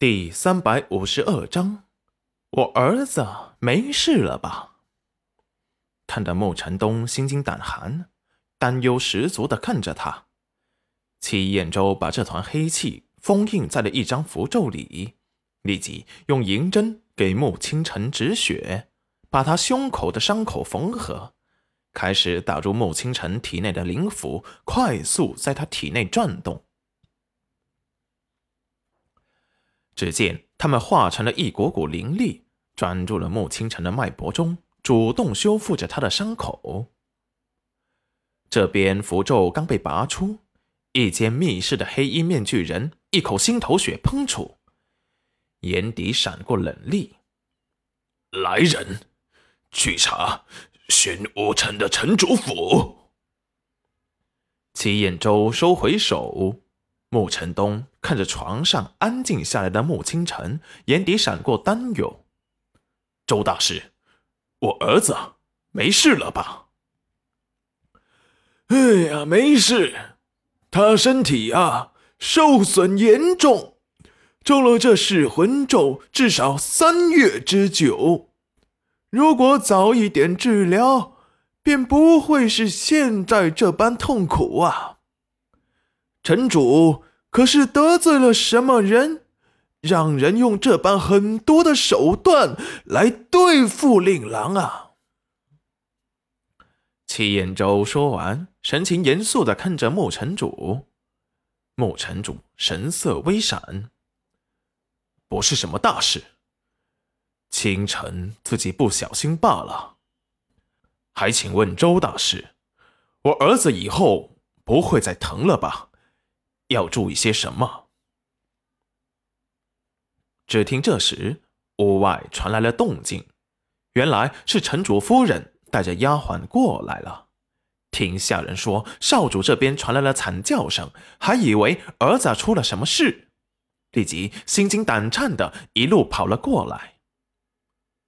第三百五十二章，我儿子没事了吧？看得穆晨东心惊胆寒，担忧十足的看着他。戚彦周把这团黑气封印在了一张符咒里，立即用银针给穆清晨止血，把他胸口的伤口缝合，开始打入穆清晨体内的灵符，快速在他体内转动。只见他们化成了一股股灵力，钻入了穆清晨的脉搏中，主动修复着他的伤口。这边符咒刚被拔出，一间密室的黑衣面具人一口心头血喷出，眼底闪过冷厉：“来人，去查玄武城的城主府。”齐彦周收回手。穆晨东看着床上安静下来的穆清晨，眼底闪过担忧：“周大师，我儿子没事了吧？”“哎呀，没事，他身体啊受损严重，中了这噬魂咒至少三月之久。如果早一点治疗，便不会是现在这般痛苦啊。”城主可是得罪了什么人，让人用这般狠毒的手段来对付令郎啊？戚彦周说完，神情严肃的看着穆城主。穆城主神色微闪，不是什么大事，清晨自己不小心罢了。还请问周大师，我儿子以后不会再疼了吧？要注意些什么？只听这时，屋外传来了动静，原来是城主夫人带着丫鬟过来了。听下人说，少主这边传来了惨叫声，还以为儿子出了什么事，立即心惊胆颤的一路跑了过来。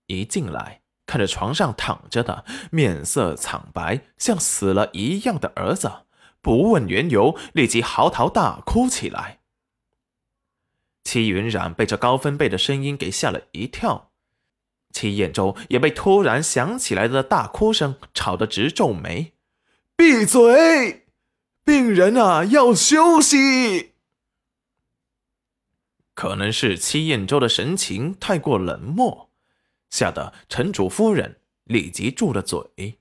一进来，看着床上躺着的面色惨白、像死了一样的儿子。不问缘由，立即嚎啕大哭起来。戚云染被这高分贝的声音给吓了一跳，戚彦周也被突然响起来的大哭声吵得直皱眉：“闭嘴！病人啊，要休息。”可能是戚彦周的神情太过冷漠，吓得城主夫人立即住了嘴。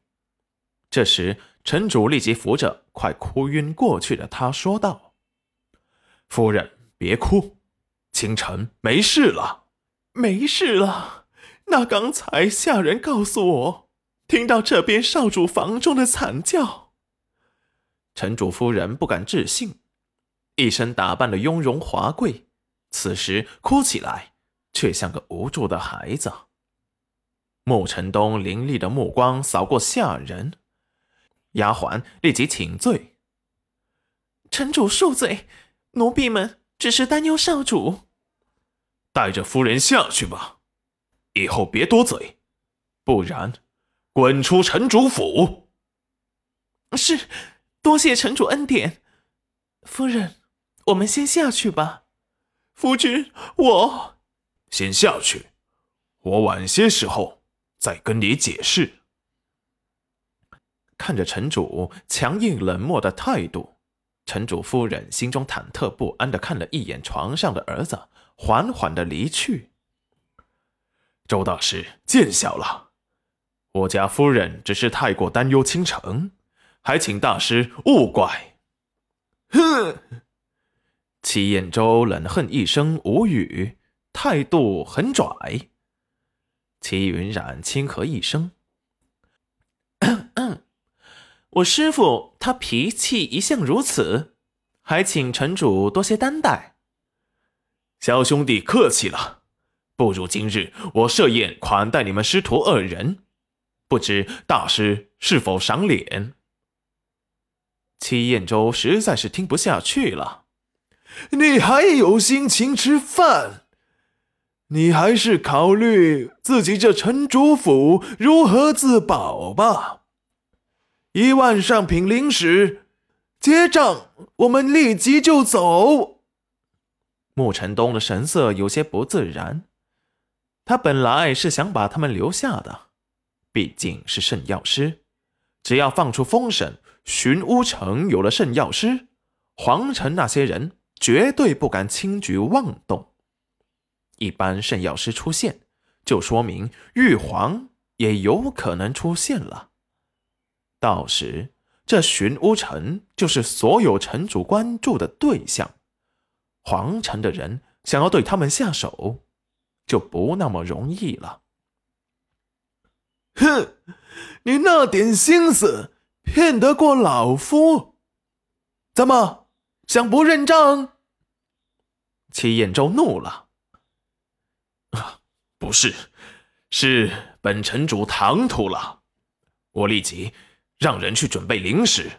这时，城主立即扶着快哭晕过去的他，说道：“夫人，别哭，清晨没事了，没事了。那刚才下人告诉我，听到这边少主房中的惨叫。”城主夫人不敢置信，一身打扮的雍容华贵，此时哭起来却像个无助的孩子。穆晨东凌厉的目光扫过下人。丫鬟立即请罪。城主恕罪，奴婢们只是担忧少主。带着夫人下去吧，以后别多嘴，不然滚出城主府。是，多谢城主恩典。夫人，我们先下去吧。夫君，我先下去，我晚些时候再跟你解释。看着城主强硬冷漠的态度，城主夫人心中忐忑不安的看了一眼床上的儿子，缓缓的离去。周大师见笑了，我家夫人只是太过担忧倾城，还请大师勿怪。哼！齐彦周冷哼一声，无语，态度很拽。齐云染轻咳一声。我师傅他脾气一向如此，还请城主多些担待。小兄弟客气了，不如今日我设宴款待你们师徒二人，不知大师是否赏脸？戚彦周实在是听不下去了，你还有心情吃饭？你还是考虑自己这城主府如何自保吧。一万上品灵石，结账，我们立即就走。穆成东的神色有些不自然。他本来是想把他们留下的，毕竟是圣药师。只要放出风声，寻乌城有了圣药师，皇城那些人绝对不敢轻举妄动。一般圣药师出现，就说明玉皇也有可能出现了。到时，这寻乌城就是所有城主关注的对象。皇城的人想要对他们下手，就不那么容易了。哼，你那点心思骗得过老夫？怎么想不认账？齐彦州怒了。啊，不是，是本城主唐突了。我立即让人去准备零食，